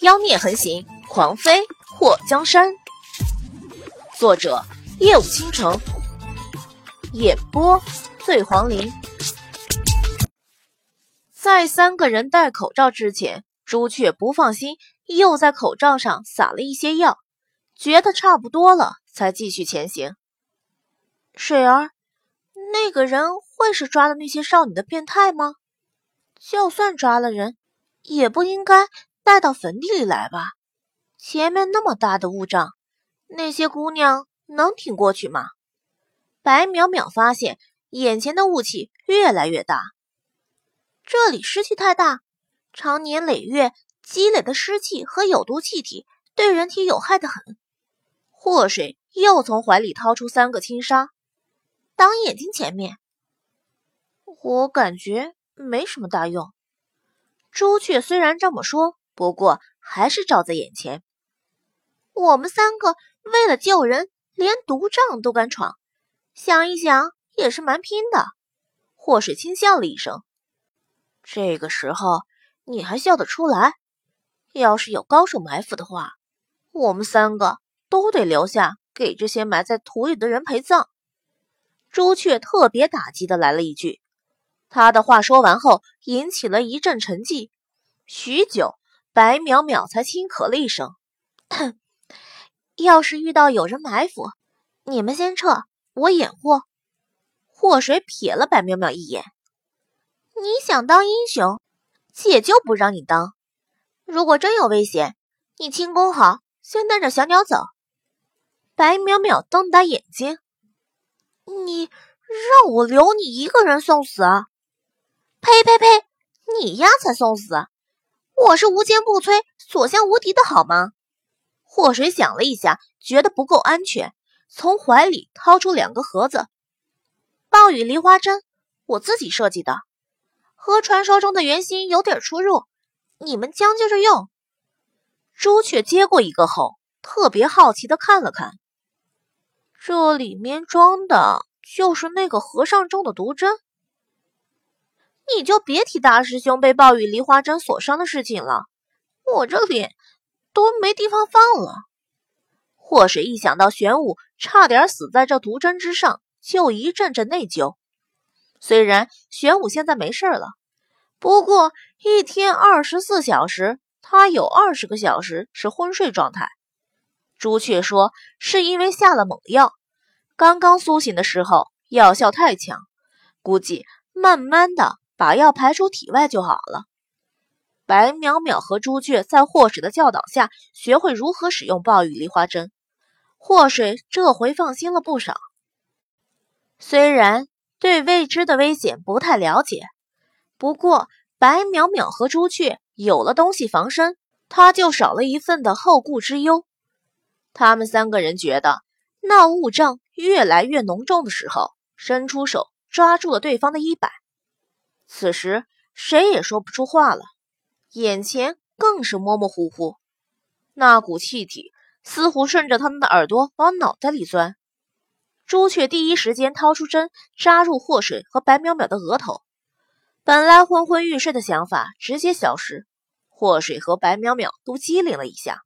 妖孽横行，狂飞破江山。作者：夜舞倾城，演播：醉黄林。在三个人戴口罩之前，朱雀不放心，又在口罩上撒了一些药，觉得差不多了，才继续前行。水儿，那个人会是抓了那些少女的变态吗？就算抓了人，也不应该。带到坟地里来吧，前面那么大的雾障，那些姑娘能挺过去吗？白淼淼发现眼前的雾气越来越大，这里湿气太大，常年累月积累的湿气和有毒气体对人体有害的很。祸水又从怀里掏出三个轻纱，挡眼睛前面。我感觉没什么大用。朱雀虽然这么说。不过还是照在眼前。我们三个为了救人，连毒帐都敢闯，想一想也是蛮拼的。祸水轻笑了一声：“这个时候你还笑得出来？要是有高手埋伏的话，我们三个都得留下给这些埋在土里的人陪葬。”朱雀特别打击的来了一句，他的话说完后，引起了一阵沉寂，许久。白淼淼才轻咳了一声：“ 要是遇到有人埋伏，你们先撤，我掩护。”祸水瞥了白淼淼一眼：“你想当英雄，姐就不让你当。如果真有危险，你轻功好，先带着小鸟走。”白淼淼瞪大眼睛：“你让我留你一个人送死？呸呸呸！你丫才送死！”我是无坚不摧、所向无敌的好吗？祸水想了一下，觉得不够安全，从怀里掏出两个盒子。暴雨梨花针，我自己设计的，和传说中的圆心有点出入，你们将就着用。朱雀接过一个后，特别好奇的看了看，这里面装的就是那个和尚中的毒针。你就别提大师兄被暴雨梨花针所伤的事情了，我这脸都没地方放了。祸水一想到玄武差点死在这毒针之上，就一阵阵内疚。虽然玄武现在没事了，不过一天二十四小时，他有二十个小时是昏睡状态。朱雀说是因为下了猛药，刚刚苏醒的时候药效太强，估计慢慢的。把药排出体外就好了。白淼淼和朱雀在祸水的教导下，学会如何使用暴雨梨花针。祸水这回放心了不少。虽然对未知的危险不太了解，不过白淼淼和朱雀有了东西防身，他就少了一份的后顾之忧。他们三个人觉得那雾障越来越浓重的时候，伸出手抓住了对方的衣摆。此时谁也说不出话了，眼前更是模模糊糊，那股气体似乎顺着他们的耳朵往脑袋里钻。朱雀第一时间掏出针扎入祸水和白淼淼的额头，本来昏昏欲睡的想法直接消失。祸水和白淼淼都机灵了一下。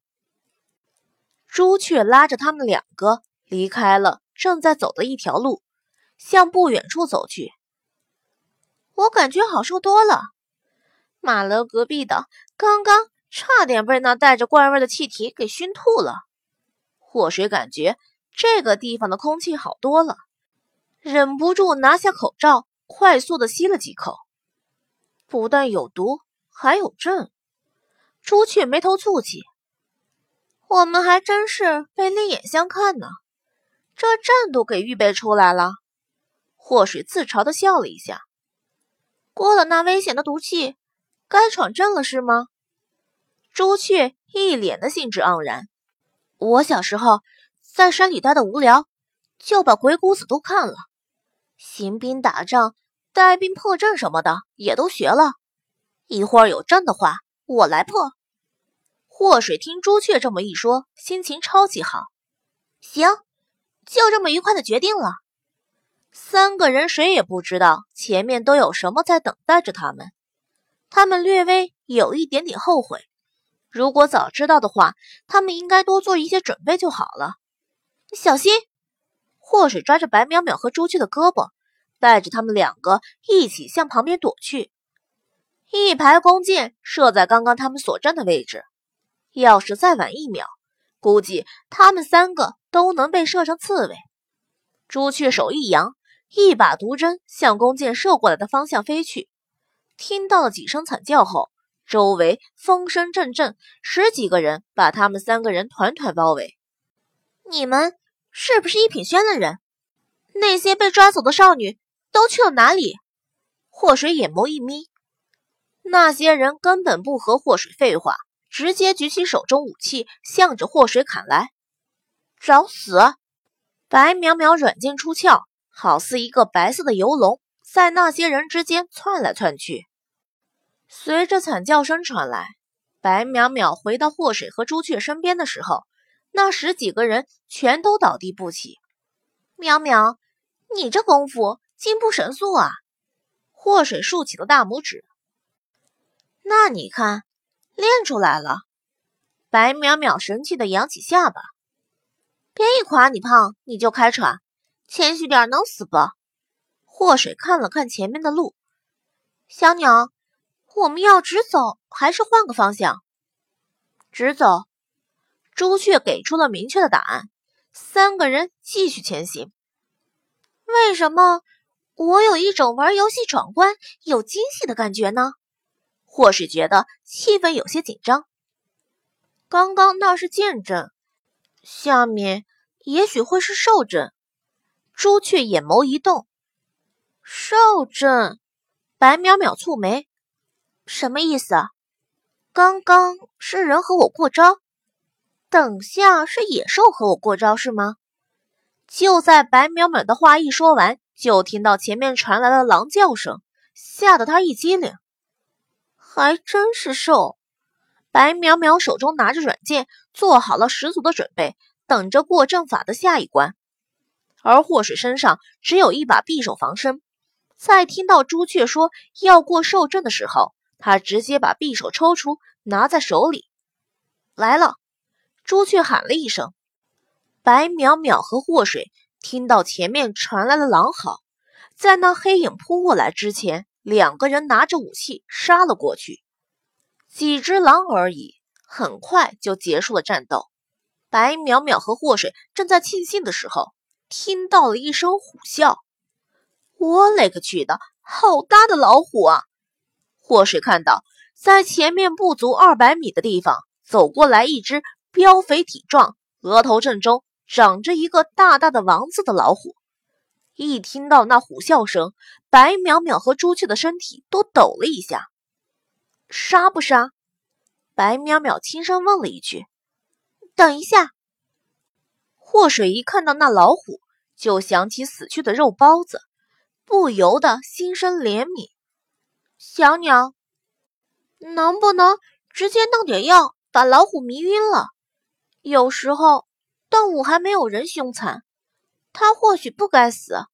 朱雀拉着他们两个离开了正在走的一条路，向不远处走去。我感觉好受多了。马楼隔壁的刚刚差点被那带着怪味的气体给熏吐了。祸水感觉这个地方的空气好多了，忍不住拿下口罩，快速的吸了几口。不但有毒，还有震。朱雀眉头蹙起，我们还真是被另眼相看呢。这阵都给预备出来了。祸水自嘲的笑了一下。过了那危险的毒气，该闯阵了是吗？朱雀一脸的兴致盎然。我小时候在山里待的无聊，就把鬼谷子都看了，行兵打仗、带兵破阵什么的也都学了。一会儿有阵的话，我来破。祸水听朱雀这么一说，心情超级好。行，就这么愉快的决定了。三个人谁也不知道前面都有什么在等待着他们，他们略微有一点点后悔，如果早知道的话，他们应该多做一些准备就好了。小心！祸水抓着白淼淼和朱雀的胳膊，带着他们两个一起向旁边躲去。一排弓箭射在刚刚他们所站的位置，要是再晚一秒，估计他们三个都能被射成刺猬。朱雀手一扬，一把毒针向弓箭射过来的方向飞去。听到了几声惨叫后，周围风声阵阵，十几个人把他们三个人团团包围。你们是不是一品轩的人？那些被抓走的少女都去了哪里？祸水眼眸一眯，那些人根本不和祸水废话，直接举起手中武器，向着祸水砍来。找死！白苗苗软剑出鞘，好似一个白色的游龙。在那些人之间窜来窜去，随着惨叫声传来，白淼淼回到祸水和朱雀身边的时候，那十几个人全都倒地不起。淼淼，你这功夫进步神速啊！祸水竖起了大拇指。那你看，练出来了。白淼淼神气的扬起下巴。别一夸你胖，你就开喘，谦虚点能死不？祸水看了看前面的路，小鸟，我们要直走还是换个方向？直走。朱雀给出了明确的答案。三个人继续前行。为什么我有一种玩游戏闯关有惊喜的感觉呢？祸水觉得气氛有些紧张。刚刚那是剑阵，下面也许会是兽阵。朱雀眼眸一动。兽阵，白淼淼蹙眉，什么意思啊？刚刚是人和我过招，等下是野兽和我过招是吗？就在白淼淼的话一说完，就听到前面传来了狼叫声，吓得他一激灵。还真是兽！白淼淼手中拿着软剑，做好了十足的准备，等着过阵法的下一关。而祸水身上只有一把匕首防身。在听到朱雀说要过兽阵的时候，他直接把匕首抽出，拿在手里。来了，朱雀喊了一声。白淼淼和祸水听到前面传来了狼嚎，在那黑影扑过来之前，两个人拿着武器杀了过去。几只狼而已，很快就结束了战斗。白淼淼和祸水正在庆幸的时候，听到了一声虎啸。我勒个去的，好大的老虎啊！祸水看到，在前面不足二百米的地方走过来一只膘肥体壮、额头正中长着一个大大的王字的老虎。一听到那虎啸声，白淼淼和朱雀的身体都抖了一下。杀不杀？白淼淼轻声问了一句。等一下。祸水一看到那老虎，就想起死去的肉包子。不由得心生怜悯，小鸟，能不能直接弄点药把老虎迷晕了？有时候动物还没有人凶残，它或许不该死。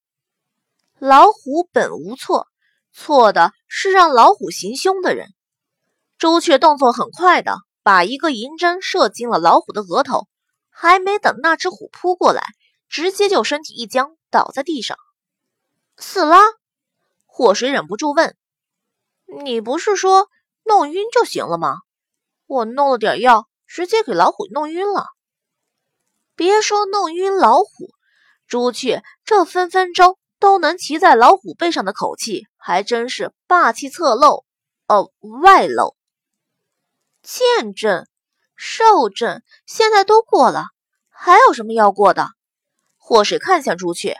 老虎本无错，错的是让老虎行凶的人。朱雀动作很快的把一个银针射进了老虎的额头，还没等那只虎扑过来，直接就身体一僵，倒在地上。死了，祸水忍不住问：“你不是说弄晕就行了吗？我弄了点药，直接给老虎弄晕了。别说弄晕老虎，朱雀这分分钟都能骑在老虎背上的口气，还真是霸气侧漏，哦，外露。剑阵、兽阵现在都过了，还有什么要过的？”或是看向朱雀。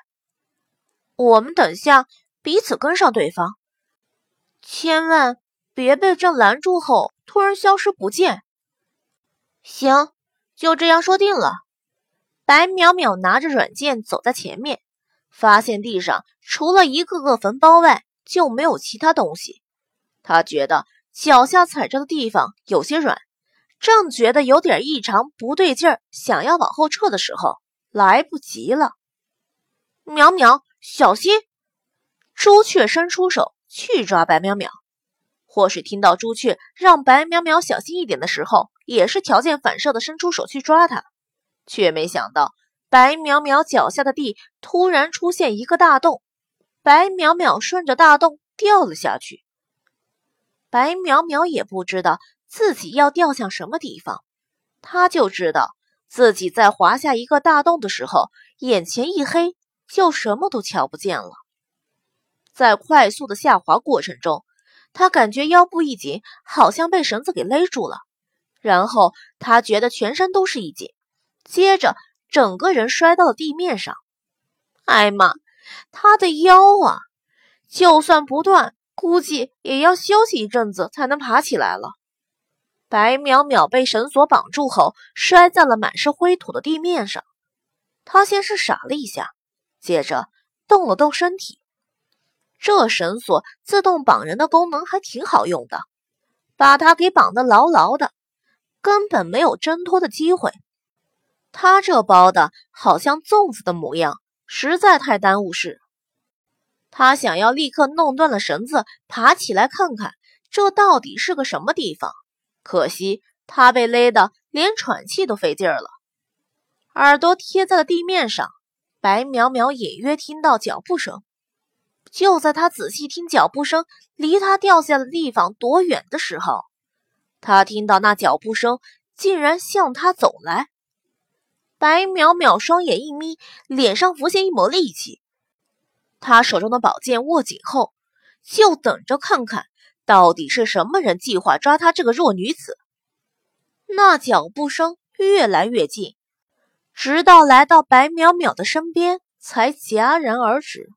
我们等下彼此跟上对方，千万别被阵拦住后突然消失不见。行，就这样说定了。白淼淼拿着软剑走在前面，发现地上除了一个个坟包外就没有其他东西。他觉得脚下踩着的地方有些软，正觉得有点异常不对劲儿，想要往后撤的时候，来不及了。淼淼。小心！朱雀伸出手去抓白淼淼，或许听到朱雀让白淼淼小心一点的时候，也是条件反射的伸出手去抓他，却没想到白淼淼脚下的地突然出现一个大洞，白淼淼顺着大洞掉了下去。白淼淼也不知道自己要掉向什么地方，他就知道自己在滑下一个大洞的时候，眼前一黑，就什么都瞧不见了。在快速的下滑过程中。他感觉腰部一紧，好像被绳子给勒住了，然后他觉得全身都是一紧，接着整个人摔到了地面上。哎妈，他的腰啊！就算不断，估计也要休息一阵子才能爬起来了。白淼淼被绳索绑住后，摔在了满是灰土的地面上。他先是傻了一下，接着动了动身体。这绳索自动绑人的功能还挺好用的，把他给绑得牢牢的，根本没有挣脱的机会。他这包的好像粽子的模样，实在太耽误事。他想要立刻弄断了绳子，爬起来看看这到底是个什么地方。可惜他被勒得连喘气都费劲儿了，耳朵贴在了地面上。白淼淼隐约听到脚步声。就在他仔细听脚步声离他掉下的地方多远的时候，他听到那脚步声竟然向他走来。白淼淼双眼一眯，脸上浮现一抹戾气。他手中的宝剑握紧后，就等着看看到底是什么人计划抓她这个弱女子。那脚步声越来越近，直到来到白淼淼的身边，才戛然而止。